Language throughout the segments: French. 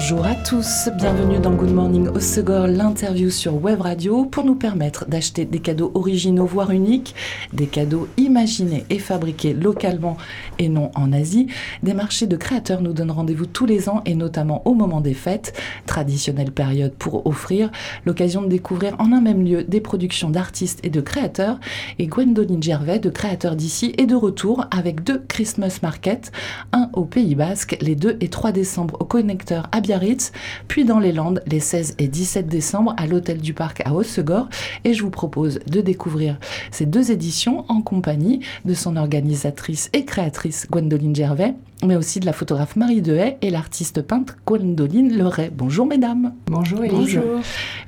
Bonjour à tous, bienvenue dans Good Morning Osegor, l'interview sur Web Radio pour nous permettre d'acheter des cadeaux originaux voire uniques, des cadeaux imaginés et fabriqués localement et non en Asie. Des marchés de créateurs nous donnent rendez-vous tous les ans et notamment au moment des fêtes, traditionnelle période pour offrir l'occasion de découvrir en un même lieu des productions d'artistes et de créateurs. Et Gwendoline Gervais de Créateurs d'ici est de retour avec deux Christmas Market, un au Pays Basque les 2 et 3 décembre au connecteur à Biarritz, puis dans les Landes les 16 et 17 décembre à l'Hôtel du Parc à Hossegor. Et je vous propose de découvrir ces deux éditions en compagnie de son organisatrice et créatrice Gwendoline Gervais, mais aussi de la photographe Marie Dehaye et l'artiste peintre Gwendoline Leray. Bonjour mesdames. Bonjour Elise. Bonjour.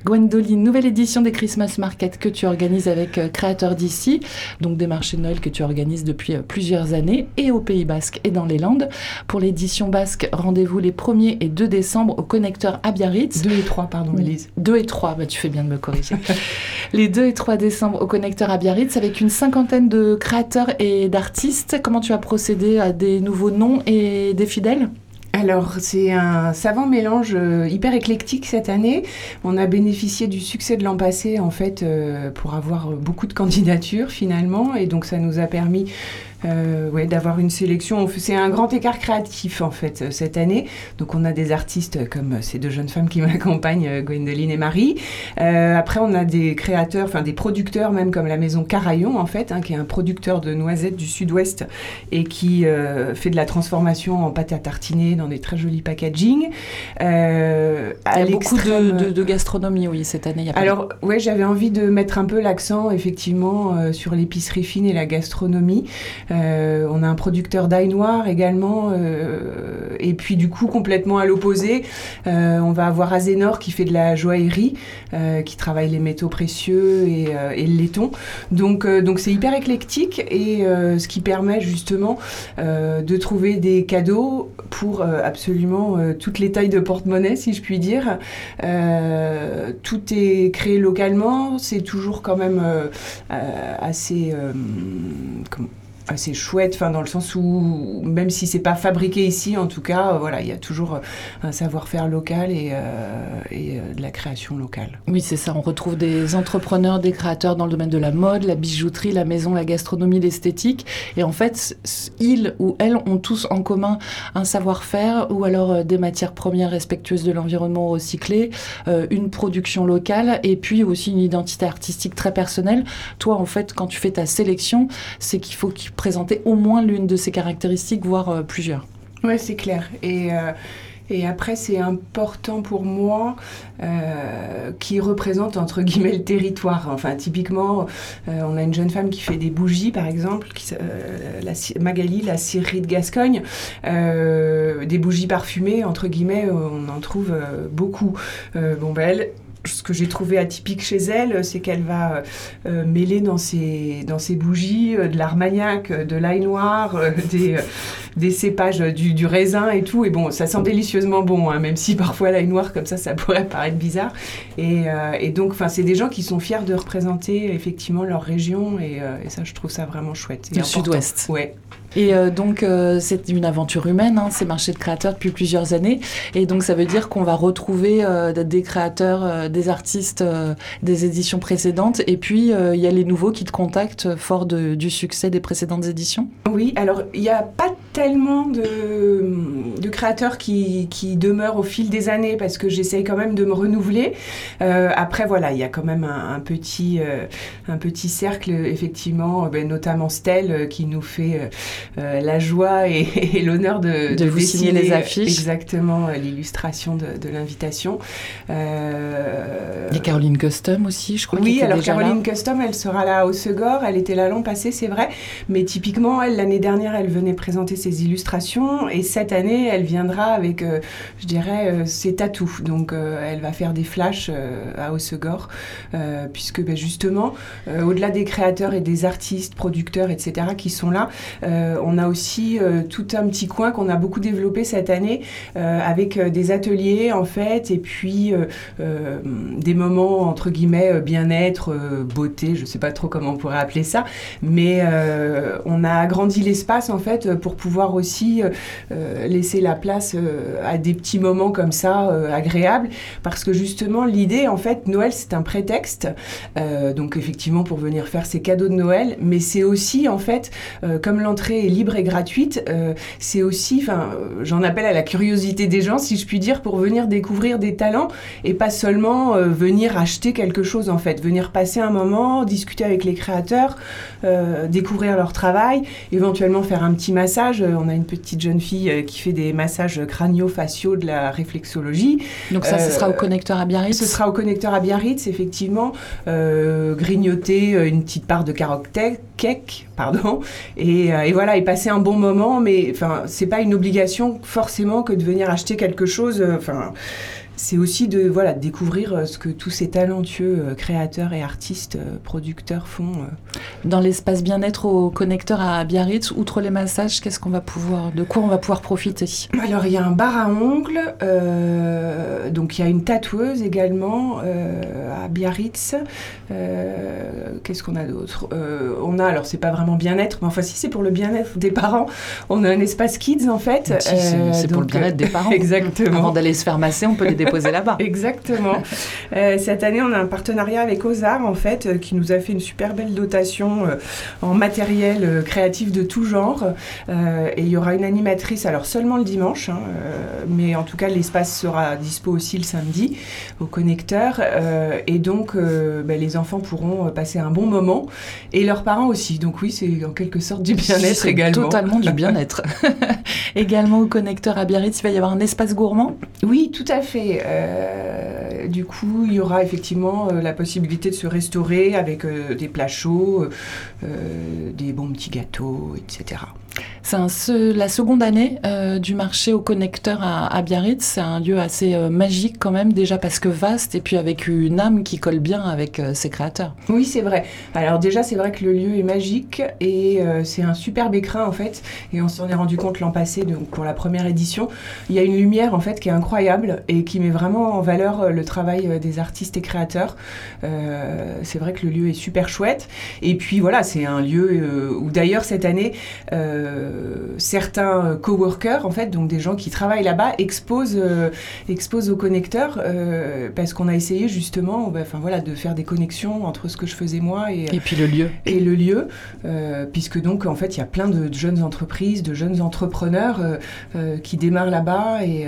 Gwendoline, nouvelle édition des Christmas Market que tu organises avec euh, Créateurs d'ici, donc des marchés de Noël que tu organises depuis euh, plusieurs années et au Pays Basque et dans les Landes. Pour l'édition basque, rendez-vous les 1er et 2 décembre au connecteur à Biarritz. 2 et 3, pardon Elise. 2 et 3, bah, tu fais bien de me corriger. les 2 et 3 décembre au connecteur à Biarritz avec une cinquantaine de créateurs et d'artistes. Comment tu as procédé à des nouveaux noms et des fidèles? Alors, c'est un savant mélange euh, hyper éclectique cette année. On a bénéficié du succès de l'an passé, en fait, euh, pour avoir beaucoup de candidatures finalement. Et donc, ça nous a permis euh, ouais, d'avoir une sélection. C'est un grand écart créatif en fait euh, cette année. Donc on a des artistes comme ces deux jeunes femmes qui m'accompagnent, euh, Gwendoline et Marie. Euh, après on a des créateurs, enfin des producteurs même comme la maison Carayon en fait, hein, qui est un producteur de noisettes du sud-ouest et qui euh, fait de la transformation en pâte à tartiner dans des très jolis packaging. Euh, Il y a beaucoup de, de, de, gastronomie oui cette année. Y a Alors ouais j'avais envie de mettre un peu l'accent effectivement euh, sur l'épicerie fine et la gastronomie. Euh, on a un producteur d'ail noir également. Euh, et puis du coup, complètement à l'opposé, euh, on va avoir Azénor qui fait de la joaillerie, qui travaille les métaux précieux et, le laiton. Donc donc c'est hyper éclectique et ce qui permet justement de trouver des cadeaux pour absolument toutes les tailles de porte-monnaie, si je puis dire. tout est créé localement, c'est toujours quand même assez... assez chouette, enfin dans le sens où même si c'est pas fabriqué ici, en tout cas, euh, voilà, il y a toujours un savoir-faire local et, euh, euh, de la création locale. Oui, c'est ça. On retrouve des entrepreneurs, des créateurs dans le domaine de la mode, la bijouterie, la maison, la gastronomie, l'esthétique. Et en fait, ils ou elles ont tous en commun un savoir-faire ou alors euh, des matières premières respectueuses de l'environnement recyclé, euh, une production locale et puis aussi une identité artistique très personnelle. Toi, en fait, quand tu fais ta sélection, c'est qu'il faut qu'il présenter au moins l'une de ces caractéristiques, voire euh, plusieurs. Oui, c'est clair. Et, euh, et après, c'est important pour moi euh, qui représente entre guillemets le territoire. Enfin, typiquement, on a une jeune femme qui fait des bougies, par exemple, qui, la, Magali, la scierie de Gascogne, des bougies parfumées, entre guillemets, on en trouve beaucoup. bon, ben, ce que j'ai trouvé atypique chez elle, c'est qu'elle va euh, mêler dans ses, dans ses bougies euh, de l'armagnac, de l'ail noir, euh, des, des cépages du, du, raisin et tout. Et bon, ça sent délicieusement bon, hein, même si parfois l'ail noir comme ça, ça pourrait paraître bizarre. Et, et donc, c'est des gens qui sont fiers de représenter effectivement leur région. Et, et ça, je trouve ça vraiment chouette. Le sud-ouest. Ouais. Et euh, donc, euh, c'est une aventure humaine, hein, ces marchés de créateurs depuis plusieurs années. Et donc, ça veut dire qu'on va retrouver euh, des créateurs, des artistes des éditions précédentes. Et puis, il y a les nouveaux qui te contactent fort du succès des précédentes éditions. Oui, alors, il n'y a pas tellement de, de créateurs qui, qui, demeurent au fil des années parce que j'essaye quand même de me renouveler. après, voilà, il y a quand même un, un petit, un petit cercle, effectivement, ben, notamment Stell qui nous fait euh, la joie et, et l'honneur de, de, de, vous dessiner, signer les affiches. Exactement, l'illustration de, de l'invitation. Euh... Il y a Caroline Custom aussi, je crois. Oui, alors Caroline là. Custom, elle sera là au Segor. Elle était là l'an passé, c'est vrai. Mais typiquement, elle, l'année dernière, elle venait présenter ses illustrations. Et cette année, elle viendra avec, je dirais, ses tatous. Donc, elle va faire des flashs à Osegor, puisque ben, justement, au-delà des créateurs et des artistes, producteurs, etc., qui sont là, on a aussi tout un petit coin qu'on a beaucoup développé cette année avec des ateliers, en fait, et puis des moments, entre guillemets, bien-être, beauté, je sais pas trop comment on pourrait appeler ça, mais on a agrandi l'espace en fait pour pouvoir aussi euh, laisser la place euh, à des petits moments comme ça euh, agréables. Parce que justement l'idée en fait Noël c'est un prétexte donc effectivement pour venir faire ses cadeaux de Noël. Mais c'est aussi en fait comme l'entrée est libre et gratuite c'est aussi enfin j'en appelle à la curiosité des gens si je puis dire pour venir découvrir des talents et pas seulement venir acheter quelque chose en fait. Venir passer un moment discuter avec les créateurs découvrir leur travail éventuellement faire un petit massage. Euh, on a une petite jeune fille euh, qui fait des massages crânio-faciaux de la réflexologie. Donc ça, ce sera au euh, connecteur à Biarritz Ce sera au connecteur à Biarritz, effectivement. grignoter une petite part de carotte cake, pardon, et, et, voilà, et passer un bon moment, mais enfin, c'est pas une obligation forcément que de venir acheter quelque chose. Enfin, c'est aussi de voilà, découvrir euh, ce que tous ces talentueux euh, créateurs et artistes, euh, producteurs font. Dans l'espace bien-être au connecteur à Biarritz, outre les massages, qu'est-ce qu'on va pouvoir, de quoi on va pouvoir profiter? Alors il y a un bar à ongles, donc il y a une tatoueuse également à Biarritz. qu'est-ce qu'on a d'autre? On a, alors c'est pas vraiment bien-être, mais enfin si c'est pour le bien-être des parents, on a un espace kids en fait. c'est pour le bien-être des parents. Exactement. Avant d'aller se faire masser, on peut les là-bas. Exactement. Euh, cette année, on a un partenariat avec Ozar, en fait, euh, qui nous a fait une super belle dotation euh, en matériel créatif de tout genre. et il y aura une animatrice, alors seulement le dimanche, hein, mais en tout cas, l'espace sera dispo aussi le samedi au connecteur. et donc, ben, les enfants pourront passer un bon moment et leurs parents aussi. Donc oui, c'est en quelque sorte du bien-être également. Totalement du bien-être. également au connecteur à Biarritz, il va y avoir un espace gourmand? Oui, tout à fait. Euh, du coup, il y aura effectivement euh, la possibilité de se restaurer avec euh, des plats chauds, des bons petits gâteaux, etc. C'est la seconde année euh, du marché au connecteur à, Biarritz. C'est un lieu assez euh, magique quand même, déjà parce que vaste et puis avec une âme qui colle bien avec euh, ses créateurs. Oui, c'est vrai. Alors déjà, c'est vrai que le lieu est magique et c'est un superbe écrin en fait. Et on s'en est rendu compte l'an passé, pour la première édition. Il y a une lumière en fait qui est incroyable et qui met vraiment en valeur le travail des artistes et créateurs. c'est vrai que le lieu est super chouette. Et puis voilà, c'est un lieu où d'ailleurs cette année euh, certains coworkers, en fait, donc des gens qui travaillent là-bas, exposent, euh, exposent au connecteur euh, parce qu'on a essayé justement, bah, voilà, de faire des connexions entre ce que je faisais moi et et puis le lieu et le lieu, puisque donc en fait il y a plein de, jeunes entreprises, de jeunes entrepreneurs qui démarrent là-bas et,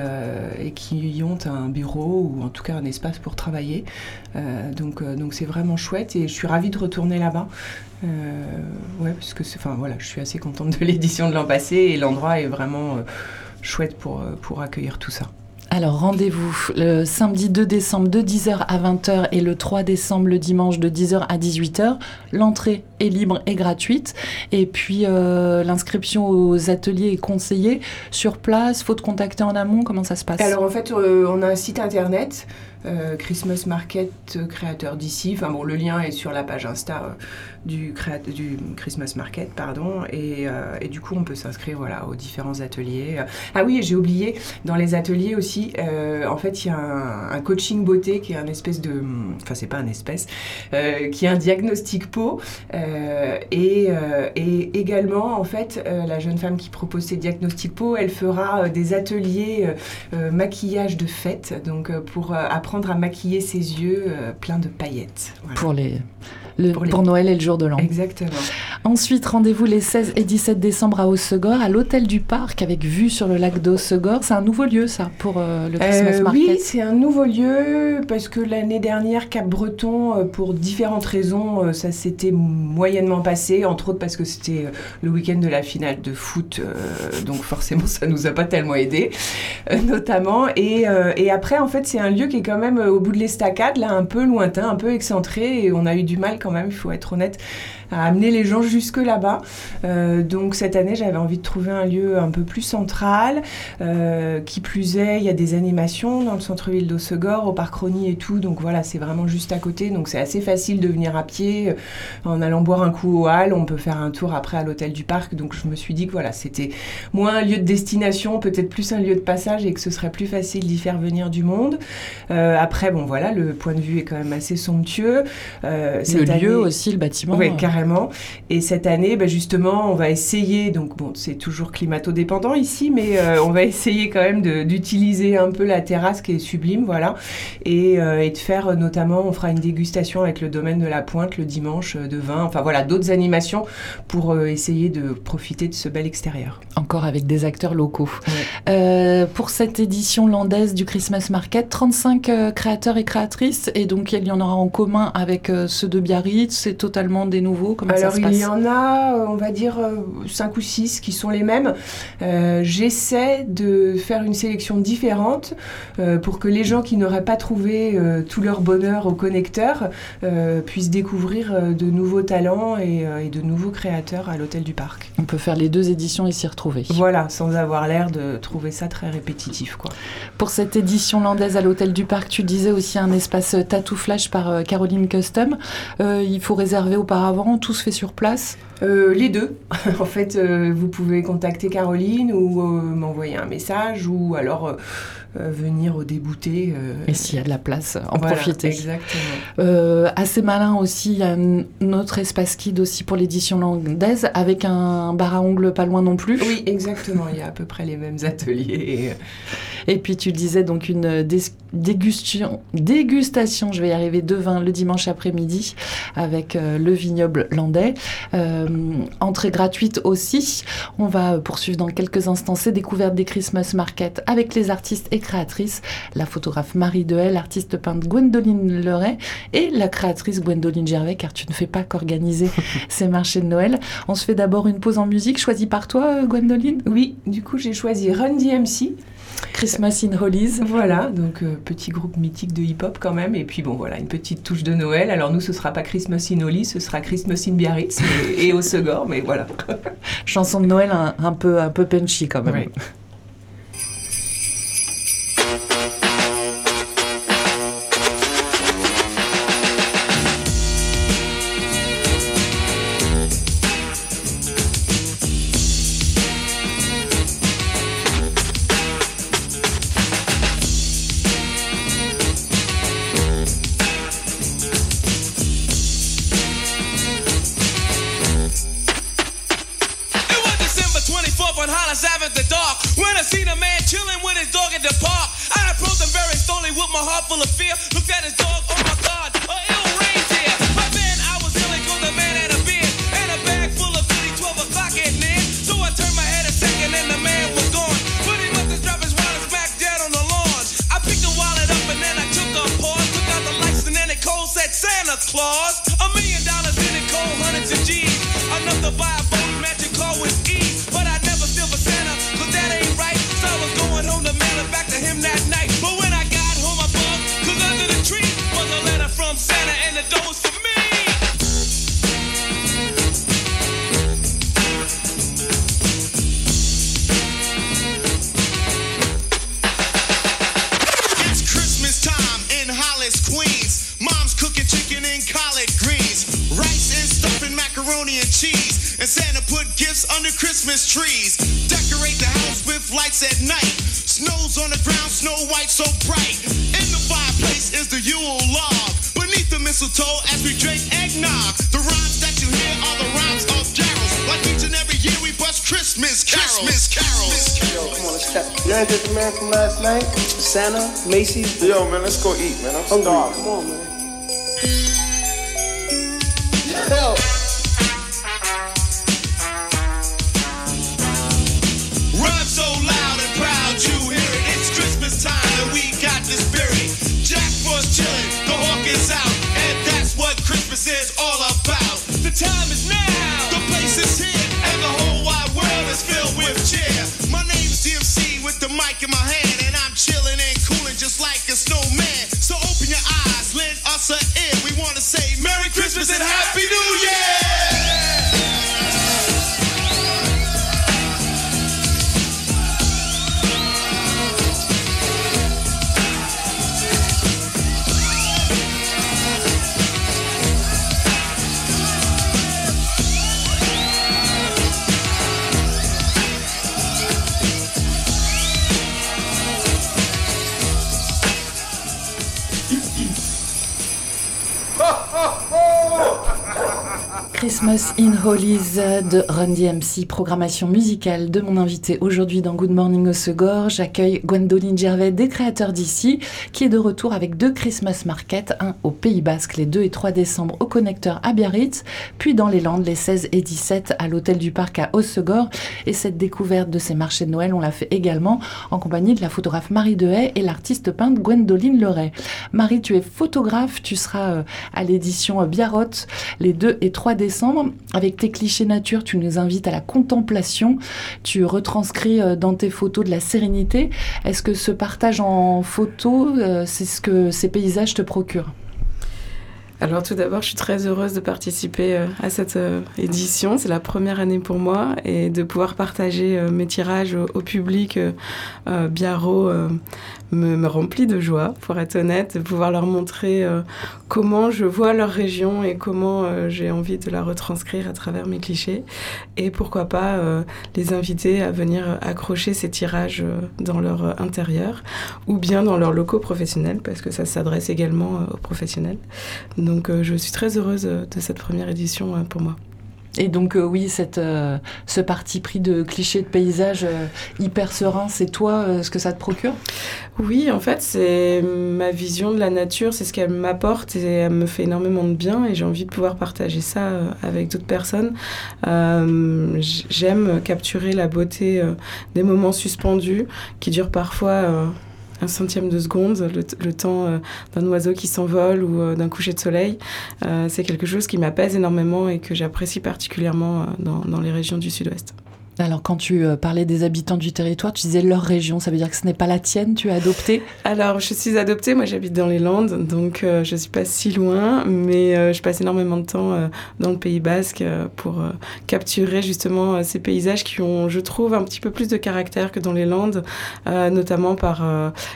et, qui y ont un bureau ou en tout cas un espace pour travailler. donc donc c'est vraiment chouette et je suis ravie de retourner là-bas. Euh, ouais, parce que enfin voilà, je suis assez contente de l'édition de l'an passé et l'endroit est vraiment euh, chouette pour, euh, pour accueillir tout ça. Alors rendez-vous le samedi 2 décembre de 10h à 20h et le 3 décembre le dimanche de 10h à 18h. L'entrée est libre et gratuite. Et puis l'inscription aux ateliers est conseillée sur place. Faut te contacter en amont. Comment ça se passe? Alors en fait, on a un site internet. Christmas Market créateur d'ici. Enfin bon, le lien est sur la page Insta du, du Christmas Market, pardon, euh, et, du coup on peut s'inscrire voilà, aux différents ateliers. Ah oui, j'ai oublié, dans les ateliers aussi, euh, en fait il y a un, coaching beauté qui est un espèce de... Enfin c'est pas un espèce, euh, qui est un diagnostic peau, et, et, également en fait la jeune femme qui propose ces diagnostics peau, elle fera des ateliers maquillage de fête, donc pour apprendre à maquiller ses yeux plein de paillettes. Pour, Noël et le jour de l'an. Exactement. Ensuite, rendez-vous les 16 et 17 décembre à Haussegor, à l'hôtel du Parc, avec vue sur le lac d'Haussegor. C'est un nouveau lieu, ça, pour euh, le Christmas euh, Market Oui, c'est un nouveau lieu, parce que l'année dernière, Cap-Breton, euh, pour différentes raisons, ça s'était moyennement passé, entre autres parce que c'était le week-end de la finale de foot, donc forcément, ça nous a pas tellement aidé, notamment. Et, et, après, en fait, c'est un lieu qui est quand même au bout de l'estacade, là, un peu lointain, un peu excentré, et on a eu du mal quand même, il faut être honnête, à amener les gens jusque là-bas. donc cette année, j'avais envie de trouver un lieu un peu plus central. qui plus est, il y a des animations dans le centre-ville d'Ossegor, au parc Rony et tout. Donc voilà, c'est vraiment juste à côté. Donc c'est assez facile de venir à pied. En allant boire un coup au hall, on peut faire un tour après à l'hôtel du parc. Donc je me suis dit que voilà, c'était moins un lieu de destination, peut-être plus un lieu de passage et que ce serait plus facile d'y faire venir du monde. Euh, après, bon voilà, le point de vue est quand même assez somptueux. Euh, le lieu aussi, le bâtiment. Oui, carrément. Et cette année, bah, justement, on va essayer, donc bon, c'est toujours climato-dépendant ici, mais euh, on va essayer quand même d'utiliser un peu la terrasse qui est sublime, voilà, et, et, de faire notamment, on fera une dégustation avec le domaine de la Pointe le dimanche de vin, enfin voilà, d'autres animations pour essayer de profiter de ce bel extérieur. Encore avec des acteurs locaux. pour cette édition landaise du Christmas Market, 35 euh, créateurs et créatrices, et donc il y en aura en commun avec euh, ceux de Biarritz, c'est totalement des nouveaux Comment Alors il y en a, euh, on va dire, 5 ou 6 qui sont les mêmes. J'essaie de faire une sélection différente pour que les gens qui n'auraient pas trouvé tout leur bonheur au connecteur puissent découvrir de nouveaux talents et, et de nouveaux créateurs à l'Hôtel du Parc. On peut faire les deux éditions et s'y retrouver. Voilà, sans avoir l'air de trouver ça très répétitif. Quoi. Pour cette édition landaise à l'Hôtel du Parc, tu disais aussi un espace tattoo flash par euh, Caroline Custom. Euh, il faut réserver auparavant, tout se fait sur place euh, les deux. en fait, vous pouvez contacter Caroline ou m'envoyer un message ou alors venir au débouté. Et s'il y a de la place, en profiter. Exactement. assez malin aussi, il y a un autre espace kid aussi pour l'édition landaise avec un bar à ongles pas loin non plus. Oui, exactement. il y a à peu près les mêmes ateliers. Et puis tu disais donc une dégustation, dégustation, je vais y arriver, de vin le dimanche après-midi avec euh, le vignoble landais. Euh, entrée gratuite aussi. On va poursuivre dans quelques instants ces découvertes des Christmas Market avec les artistes et créatrices, la photographe Marie Dehel, l'artiste peintre Gwendoline Leray et la créatrice Gwendoline Gervais, car tu ne fais pas qu'organiser ces marchés de Noël. On se fait d'abord une pause en musique, choisie par toi, euh, Gwendoline? Oui, du coup j'ai choisi Run DMC. Christmas in Hollies. Voilà, donc euh, petit groupe mythique de hip-hop quand même. Et puis bon, voilà, une petite touche de Noël. Alors nous, ce sera pas Christmas in Hollies, ce sera Christmas in Biarritz et, au Segor, mais voilà. Chanson de Noël un, peu, un peu punchy quand même. my heart full of fear. Looked at his dog and cheese. And Santa put gifts under Christmas trees. Decorate the house with lights at night. Snow's on the ground, snow white so bright. In the fireplace is the Yule log. Beneath the mistletoe as we drink eggnog. The rhymes that you hear are the rhymes of Gerald. Like each and every year we bust Christmas carols. Christmas carols. Yo, come on, let's step. You ain't this the man from last night? Santa, Macy's. Yo, man, let's go eat, man. I'm starving. Come on, man. Help. The hawk is out, and that's what Christmas is all about. The time is now, the place is here, and the whole wide world is filled with cheer. My name's DMC with the mic in my hand Christmas in Holies de Run DMC, programmation musicale de mon invité aujourd'hui dans Good Morning Osegor. J'accueille Gwendoline Gervais des créateurs d'ici, qui est de retour avec deux Christmas Market, un au Pays Basque les 2 et 3 décembre au connecteur à Biarritz, puis dans les Landes les 16 et 17 à l'hôtel du Parc à Osegor. Et cette découverte de ces marchés de Noël, on l'a fait également en compagnie de la photographe Marie Dehaye et l'artiste peintre Gwendoline Leray. Marie, tu es photographe, tu seras euh, à l'édition Biarrot les 2 et 3 décembre avec tes clichés nature, tu nous invites à la contemplation. Tu retranscris euh, dans tes photos de la sérénité. Est-ce que ce partage en photo, euh, c'est ce que ces paysages te procurent? Alors tout d'abord, je suis très heureuse de participer euh, à cette édition. C'est la première année pour moi et de pouvoir partager mes tirages au, public Biarro me, remplit de joie, pour être honnête, de pouvoir leur montrer euh, comment je vois leur région et comment euh, j'ai envie de la retranscrire à travers mes clichés. Et pourquoi pas euh, les inviter à venir accrocher ces tirages dans leur intérieur ou bien dans leurs locaux professionnels, parce que ça s'adresse également aux professionnels. Je suis très heureuse de cette première édition pour moi. Et donc euh, oui, cette, euh, ce parti pris de cliché de paysage euh, hyper serein, c'est toi ce que ça te procure? Oui, en fait, c'est ma vision de la nature, c'est ce qu'elle m'apporte et elle me fait énormément de bien et j'ai envie de pouvoir partager ça avec d'autres personnes. J'aime capturer la beauté des moments suspendus qui durent parfois un centième de seconde, le, temps euh, d'un oiseau qui s'envole ou euh, d'un coucher de soleil. Euh, c'est quelque chose qui m'apaise énormément et que j'apprécie particulièrement dans les régions du sud-ouest. Alors, quand tu euh, parlais des habitants du territoire, tu disais leur région, ça veut dire que ce n'est pas la tienne, tu es adoptée Alors, je suis adoptée, moi j'habite dans les Landes, donc euh, je suis pas si loin, mais euh, je passe énormément de temps dans le Pays Basque pour capturer justement ces paysages qui ont, je trouve, un petit peu plus de caractère que dans les Landes, notamment par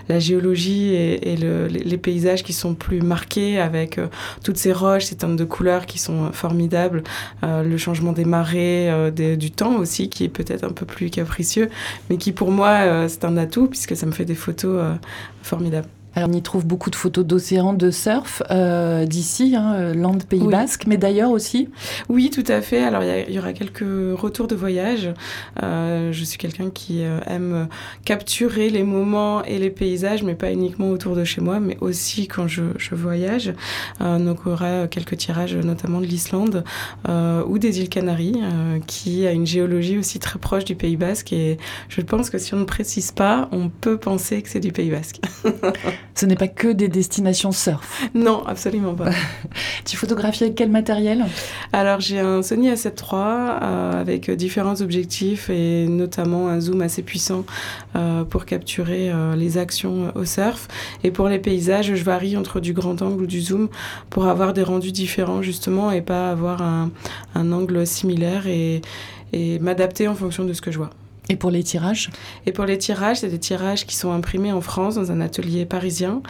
la géologie et, les, paysages qui sont plus marqués avec toutes ces roches, ces teintes de couleurs qui sont formidables, le changement des marées, du temps aussi qui peut-être un peu plus capricieux, mais qui pour moi, euh, c'est un atout puisque ça me fait des photos euh, formidables. Alors on y trouve beaucoup de photos d'océan, de surf euh, d'ici, hein, euh, Land Pays Basque, mais d'ailleurs aussi. Oui, tout à fait. Alors il y, aura quelques retours de voyage. Euh, je suis quelqu'un qui aime capturer les moments et les paysages, mais pas uniquement autour de chez moi, mais aussi quand je, voyage. donc il y aura quelques tirages, notamment de l'Islande ou des îles Canaries, qui a une géologie aussi très proche du Pays Basque. Et je pense que si on ne précise pas, on peut penser que c'est du Pays Basque. Ce n'est pas que des destinations surf. Non, absolument pas. tu photographies avec quel matériel? Alors j'ai un Sony A7 III euh, avec différents objectifs et notamment un zoom assez puissant euh, pour capturer euh, les actions au surf. Et pour les paysages, je varie entre du grand angle ou du zoom pour avoir des rendus différents justement et pas avoir un, angle similaire et m'adapter en fonction de ce que je vois. Et pour les tirages Et pour les tirages, c'est des tirages qui sont imprimés en France dans un atelier parisien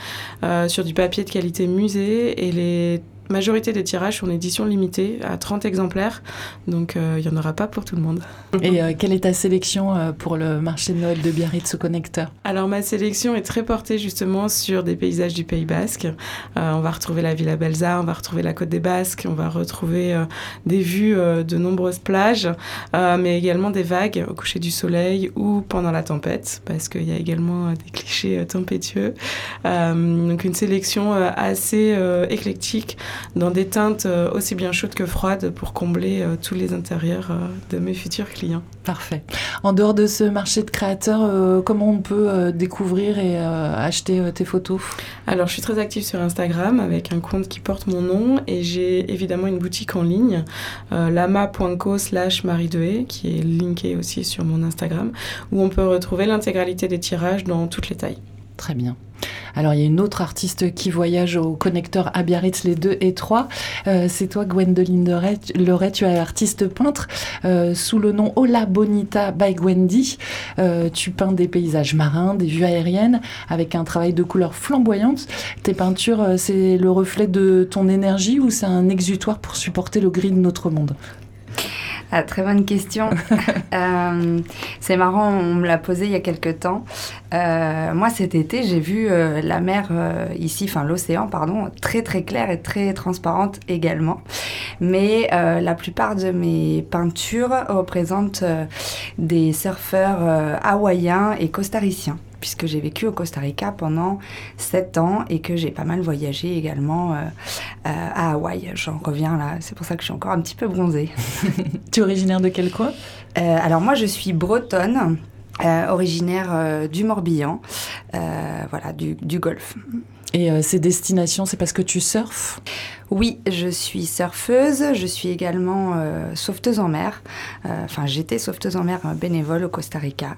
euh, sur du papier de qualité musée et les majorité des tirages sont en édition limitée à 30 exemplaires, donc euh, il n'y en aura pas pour tout le monde. Et euh, quelle est ta sélection euh, pour le marché de Noël de Biarritz au connecteur? Alors ma sélection est très portée justement sur des paysages du Pays Basque. on va retrouver la Villa Belza, on va retrouver la Côte des Basques, on va retrouver des vues de nombreuses plages, mais également des vagues au coucher du soleil ou pendant la tempête, parce qu'il y a également des clichés tempétueux. donc une sélection assez éclectique dans des teintes euh, aussi bien chaudes que froides pour combler euh, tous les intérieurs euh, de mes futurs clients. Parfait. En dehors de ce marché de créateurs, comment on peut découvrir et acheter tes photos? Alors, je suis très active sur Instagram avec un compte qui porte mon nom et j'ai évidemment une boutique en ligne, lama.co slash marie qui est linkée aussi sur mon Instagram, où on peut retrouver l'intégralité des tirages dans toutes les tailles. Très bien. Alors il y a une autre artiste qui voyage au connecteur à Biarritz les 2 et 3. Euh, c'est toi Gwendoline Leray, tu es artiste peintre euh, sous le nom Ola Bonita by Gwendy. Euh, tu peins des paysages marins, des vues aériennes avec un travail de couleurs flamboyantes. Tes peintures, c'est le reflet de ton énergie ou c'est un exutoire pour supporter le gris de notre monde? Ah, très bonne question. Euh, c'est marrant, on me l'a posé il y a quelques temps. Euh, moi, cet été, j'ai vu euh, la mer ici, enfin l'océan, pardon, très très claire et très transparente également. Mais la plupart de mes peintures représentent des surfeurs hawaïens et costariciens puisque j'ai vécu au Costa Rica pendant 7 ans et que j'ai pas mal voyagé également euh, euh, à Hawaï. J'en reviens là, c'est pour ça que je suis encore un petit peu bronzée. Tu es originaire de quel coin? Euh, alors moi je suis bretonne, originaire du Morbihan, voilà, du, du Golfe. Et euh, ces destinations, c'est parce que tu surfes? Oui, je suis surfeuse, je suis également euh, sauveteuse en mer. Euh, Enfin, j'étais sauveteuse en mer bénévole au Costa Rica.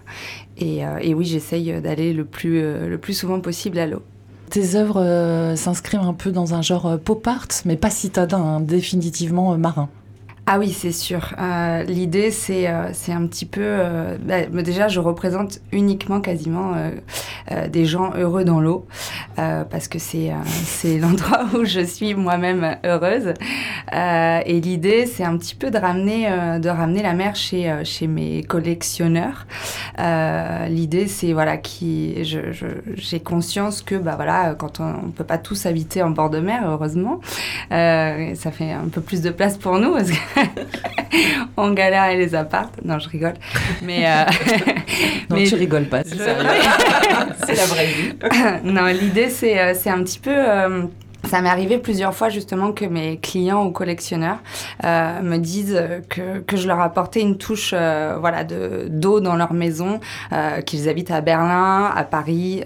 Et, et oui, j'essaye d'aller le plus, le plus souvent possible à l'eau. Tes œuvres s'inscrivent un peu dans un genre pop art, mais pas citadin, hein, définitivement marin. Ah oui, c'est sûr. Euh, L'idée, c'est euh, un petit peu... euh, bah, déjà, je représente uniquement quasiment euh, des gens heureux dans l'eau, parce que c'est l'endroit où je suis moi-même heureuse. Et l'idée, c'est un petit peu de ramener, de ramener la mer chez, chez mes collectionneurs. L'idée, c'est voilà, qui, j'ai conscience que bah, voilà, quand on ne peut pas tous habiter en bord de mer, heureusement, ça fait un peu plus de place pour nous qu'on galère avec les appartes. Non, je rigole. Mais, euh, Non, mais tu rigoles pas, c'est je- la vraie vie. non, l'idée, c'est euh, c'est un petit peu. Ça m'est arrivé plusieurs fois justement que mes clients ou collectionneurs euh, me disent que, que je leur apportais une touche euh, voilà, de- d'eau dans leur maison, euh, qu'ils habitent à Berlin, à Paris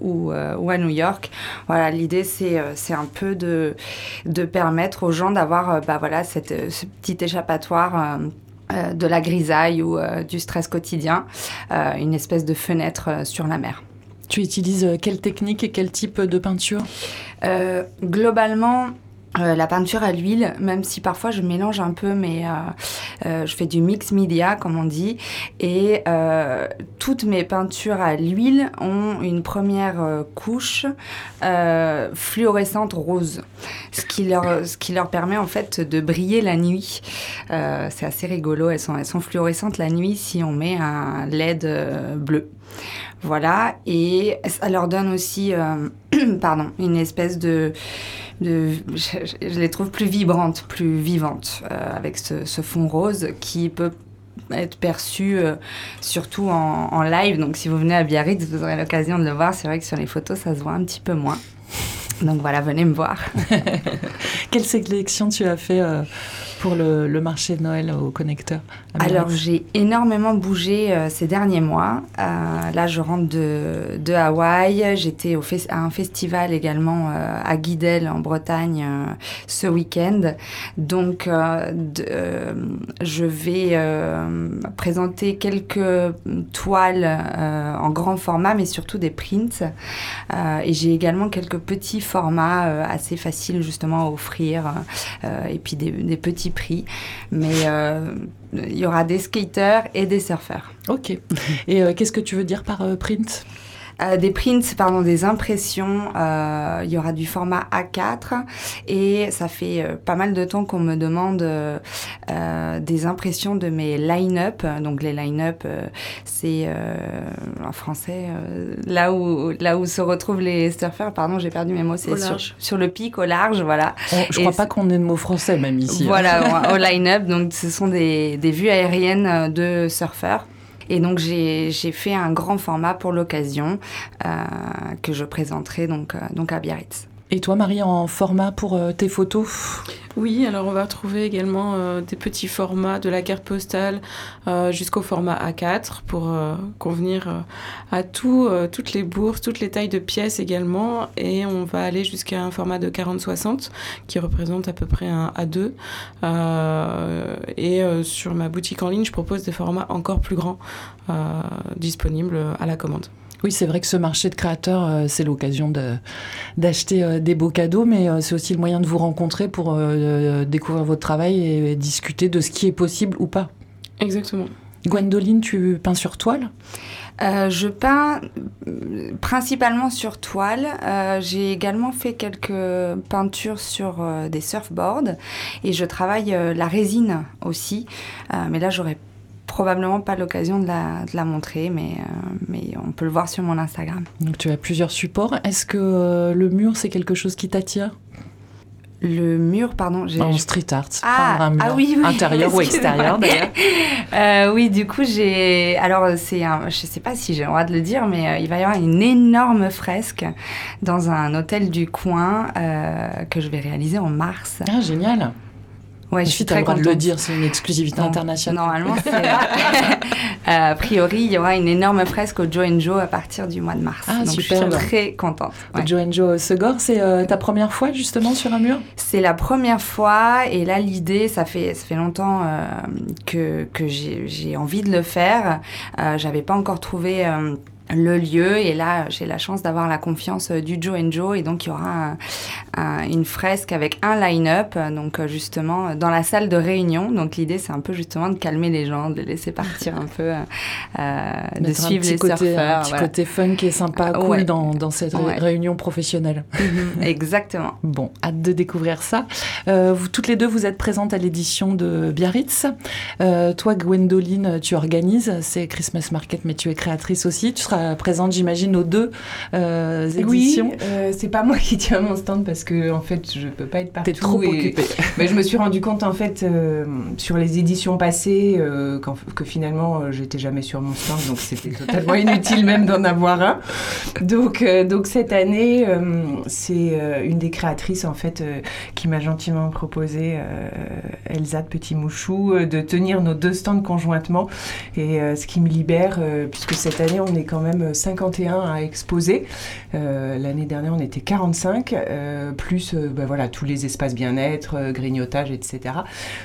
ou, ou à New York. Voilà, l'idée c'est c'est un peu de, de permettre aux gens d'avoir bah, voilà, cette, ce petit échappatoire. de la grisaille ou du stress quotidien, une espèce de fenêtre sur la mer. Tu utilises euh, quelle technique et quel type de peinture? Euh, globalement, euh, la peinture à l'huile, même si parfois je mélange un peu, mais je fais du mix media, comme on dit, et toutes mes peintures à l'huile ont une première couche fluorescente rose, ce qui, leur, ce qui leur permet en fait de briller la nuit. C'est assez rigolo, elles sont, elles sont fluorescentes la nuit si on met un LED bleu. Voilà, et ça leur donne aussi euh, pardon, une espèce de... je, les trouve plus vibrantes, plus vivantes, euh, avec ce, fond rose qui peut être perçu euh, surtout en, live. Donc si vous venez à Biarritz, vous aurez l'occasion de le voir. C'est vrai que sur les photos, ça se voit un petit peu moins. Donc voilà, venez me voir. Quelle sélection tu as fait pour le, marché de Noël au connecteur Alors j'ai énormément bougé euh, ces derniers mois. Euh, là je rentre de, de Hawaï. J'étais à un festival également euh, à Guidel en Bretagne ce week-end. Donc je vais présenter quelques toiles en grand format mais surtout des prints. Et j'ai également quelques petits formats assez faciles justement à offrir et puis des petits prix. Mais euh, il y aura des skaters et des surfeurs. Ok. Et euh, qu'est-ce que tu veux dire par euh, print? Euh, des prints, pardon, des impressions. euh, il y aura du format A4 et ça fait euh, pas mal de temps qu'on me demande euh, euh, des impressions de mes line-up. Donc les line-up, euh, c'est euh, en français euh, là où là où se retrouvent les surfeurs. Pardon, j'ai perdu mes mots. C'est sur, le pic, au large, voilà. On- Je Et crois pas qu'on ait de mots français même ici. hein. Voilà, au line-up. Donc, ce sont des, des vues aériennes de surfeurs. Et donc, j'ai fait un grand format pour l'occasion euh, que je présenterai donc, euh, donc à Biarritz. Et toi, Marie, en format pour euh, tes photos? Oui, alors on va retrouver également euh, des petits formats de la carte postale euh, jusqu'au format A4 pour convenir à tout, toutes les bourses, toutes les tailles de pièces également. Et on va aller jusqu'à un format de 40-60 qui représente à peu près un A2. Euh, et sur ma boutique en ligne, je propose des formats encore plus grands disponibles à la commande. Oui, c'est vrai que ce marché de créateurs, euh, c'est l'occasion de- d'acheter euh, des beaux cadeaux, mais euh, c'est aussi le moyen de vous rencontrer pour découvrir votre travail et, discuter de ce qui est possible ou pas. Exactement. Gwendoline, tu peins sur toile? Euh, je peins principalement sur toile. Euh, J'ai également fait quelques peintures sur euh, des surfboards et je travaille euh, la résine aussi. Euh, mais là, j'aurais probablement pas l'occasion de la, de la montrer, mais, euh, mais on peut le voir sur mon Instagram. Donc tu as plusieurs supports. Est-ce que euh, le mur, c'est quelque chose qui t'attire? Le mur, pardon. En street art, Ah, peindre un mur, ah oui, oui, intérieur ou extérieur d'ailleurs. Euh, oui, du coup, j'ai. Alors, c'est un. Je sais pas si j'ai le droit de le dire, mais euh, il va y avoir une énorme fresque dans un hôtel du coin euh, que je vais réaliser en mars. Ah, génial. Ouais, je suis très droit de le contente. dire, c'est une exclusivité internationale. Normalement, c'est. Euh, a priori, il y aura une énorme fresque au Joe Joe à partir du mois de mars. Ah, Donc, superbe. je suis très contente. Ouais. Joe Joe Segor, c'est euh, ta première fois justement sur un mur? C'est la première fois et là l'idée, ça fait, ça fait longtemps euh, que, que j'ai j'ai envie de le faire. Euh, J'avais pas encore trouvé le lieu et là j'ai la chance d'avoir la confiance euh, du Joe Joe et donc il y aura un- un- une fresque avec un line-up donc euh, justement dans la salle de réunion. Donc l'idée c'est un peu justement de calmer les gens, de les laisser partir un peu, euh, de suivre les côté, surfeurs. Un petit voilà. côté fun qui est sympa, cool Ouais. dans, dans cette Ouais. réunion professionnelle. Mhm, Exactement. Bon, hâte de découvrir ça. Euh, vous toutes les deux, vous êtes présentes à l'édition de Biarritz. Euh, toi, Gwendoline, tu organises ces Christmas Market, mais tu es créatrice aussi. Tu seras présente, j'imagine, aux deux euh, Oui, éditions. euh, c'est pas moi qui tiens mon stand parce que en fait je peux pas être partout. T'es trop et- occupée. Mais je me suis rendu compte en fait euh, sur les éditions passées euh, que finalement j'étais jamais sur mon stand donc c'était totalement inutile même d'en avoir un. Donc, donc cette année c'est une des créatrices en fait qui m'a gentiment proposé Elsa de Petit Mouchou de tenir nos deux stands conjointement et ce qui me libère puisque cette année on est quand même 51 à exposer. Euh, L'année dernière, on était 45, euh, plus ben voilà, tous les espaces bien-être, grignotage, etc.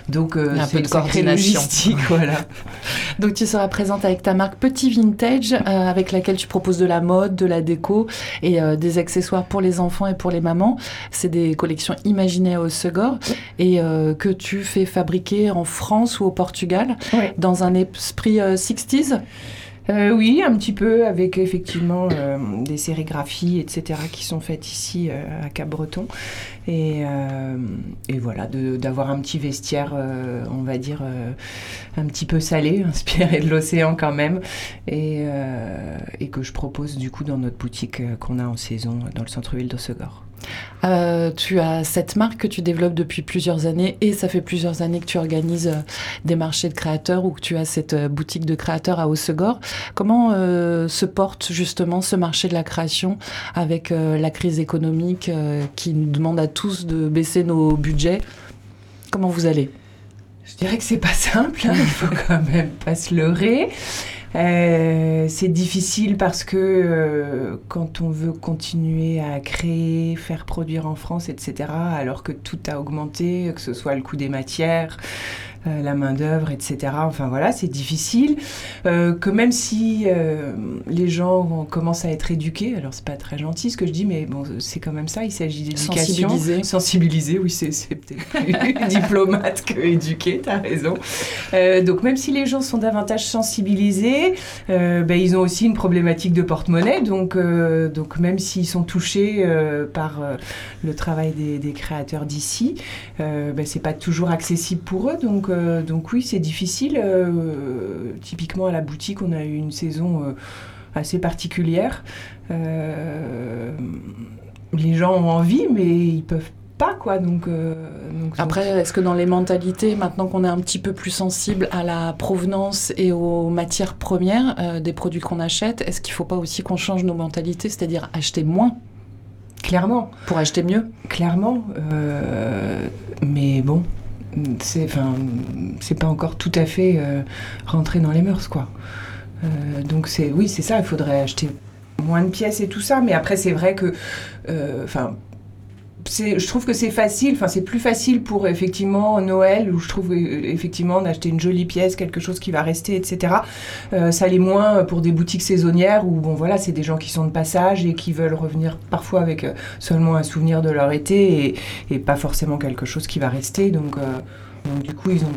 Donc, un peu de coordination. logistique, voilà. Donc tu seras présente avec ta marque Petit Vintage, avec laquelle tu proposes de la mode, de la déco et des accessoires pour les enfants et pour les mamans. C'est des collections imaginées au Segor et euh, que tu fais fabriquer en France ou au Portugal dans un esprit euh, 60s. Euh, oui, un petit peu, avec effectivement euh, des sérigraphies, etc., qui sont faites ici euh, à Cap-Breton. Et, et voilà, d'avoir un petit vestiaire, on va dire, un petit peu salé, inspiré de l'océan quand même, et, et que je propose du coup dans notre boutique qu'on a en saison dans le centre-ville d'Ossegor. Euh, tu as cette marque que tu développes depuis plusieurs années et ça fait plusieurs années que tu organises euh, des marchés de créateurs ou que tu as cette euh, boutique de créateurs à Haussegor. Comment se porte justement ce marché de la création avec la crise économique qui nous demande à tous de baisser nos budgets? Comment vous allez? Je dirais que c'est pas simple, hein, il faut quand même pas se leurrer. Euh, c'est difficile parce que euh, quand on veut continuer à créer, faire produire en France, etc., alors que tout a augmenté, que ce soit le coût des matières, euh, la main-d'œuvre, etc., enfin voilà, c'est difficile. Euh, que même si euh, les gens commencent à être éduqués, alors c'est pas très gentil ce que je dis, mais bon, c'est quand même ça, il s'agit d'éducation. Sensibiliser. Sensibiliser, oui, c'est peut-être plus diplomate que éduqué, t'as raison. Donc même si les gens sont davantage sensibilisés, ben, ils ont aussi une problématique de porte-monnaie. Donc, donc même s'ils sont touchés par le travail des, des créateurs d'ici, euh, ben, c'est pas toujours accessible pour eux. Donc, euh, donc oui, c'est difficile. Euh, typiquement à la boutique, on a eu une saison euh, assez particulière. Les gens ont envie, mais ils peuvent pas quoi. Donc, euh, donc Après, est-ce que dans les mentalités, maintenant qu'on est un petit peu plus sensible à la provenance et aux matières premières euh, des produits qu'on achète, est-ce qu'il ne faut pas aussi qu'on change nos mentalités, c'est-à-dire acheter moins? Clairement. pour acheter mieux? Clairement, euh, mais bon, c'est enfin, c'est pas encore tout à fait euh, rentré dans les mœurs, quoi. Euh, donc c'est oui, c'est ça. Il faudrait acheter moins de pièces et tout ça, mais après c'est vrai que, euh, enfin. Je trouve que c'est facile, enfin c'est plus facile pour effectivement Noël où je trouve euh, effectivement d'acheter une jolie pièce, quelque chose qui va rester, etc. Euh, ça l'est moins pour des boutiques saisonnières où bon voilà c'est des gens qui sont de passage et qui veulent revenir parfois avec euh, seulement un souvenir de leur été et, et pas forcément quelque chose qui va rester. Donc, euh, donc du coup, ils ont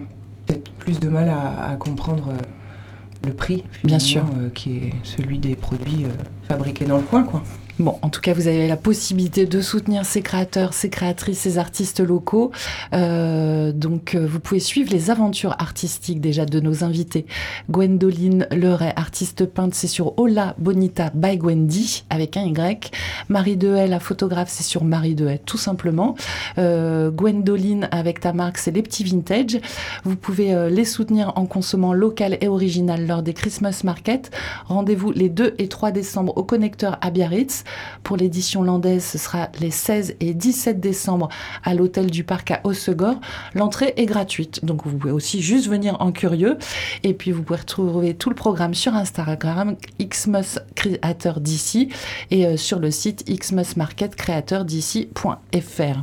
peut-être plus de mal à, à comprendre euh, le prix, Bien sûr. qui est celui des produits fabriqués dans le coin, quoi. Bon, en tout cas, vous avez la possibilité de soutenir ces créateurs, ces créatrices, ces artistes locaux. Euh, donc, euh, vous pouvez suivre les aventures artistiques déjà de nos invités. Gwendoline Leray, artiste peintre, c'est sur Ola Bonita by Gwendy, avec un Y. Marie Dehaye, la photographe, c'est sur Marie Dehaye, tout simplement. Euh, Gwendoline, avec ta marque, c'est les petits vintage. Vous pouvez euh, les soutenir en consommant local et original lors des Christmas Market. Rendez-vous les 2 et 3 décembre au Connecteur à Biarritz. Pour l'édition landaise, ce sera les 16 et 17 décembre à l'hôtel du Parc à Hossegor. L'entrée est gratuite, donc vous pouvez aussi juste venir en curieux. Et puis vous pouvez retrouver tout le programme sur Instagram, Xmas Créateur d'ici, et euh, sur le site xmasmarketcreateursd'ici.fr.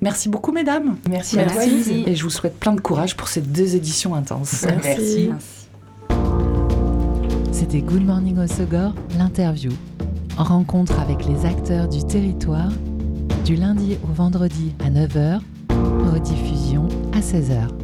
Merci beaucoup, mesdames. Merci, à toi, Merci. Et je vous souhaite plein de courage pour ces deux éditions intenses. Merci. Merci. C'était Good Morning Osogor, l'interview. Rencontre avec les acteurs du territoire, du lundi au vendredi à 9h, rediffusion à 16h.